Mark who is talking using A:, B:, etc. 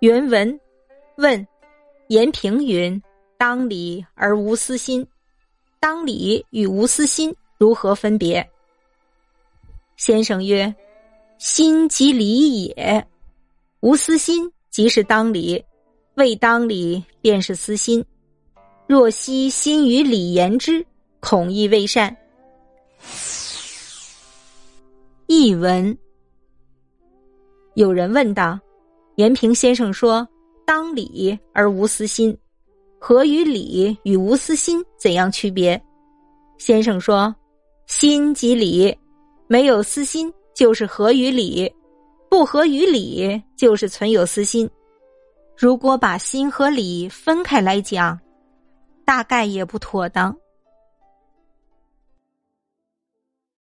A: 原文问：延平云：“当理而无私心，当理与无私心如何分别？”先生曰：“心即理也，无私心即是当理，未当理便是私心。若惜心于理言之，恐亦未善。”译文：有人问道。延平先生说：“当理而无私心，合于理与无私心怎样区别？”先生说：“心即理，没有私心就是合于理，不合于理就是存有私心。如果把心和理分开来讲，大概也不妥当。”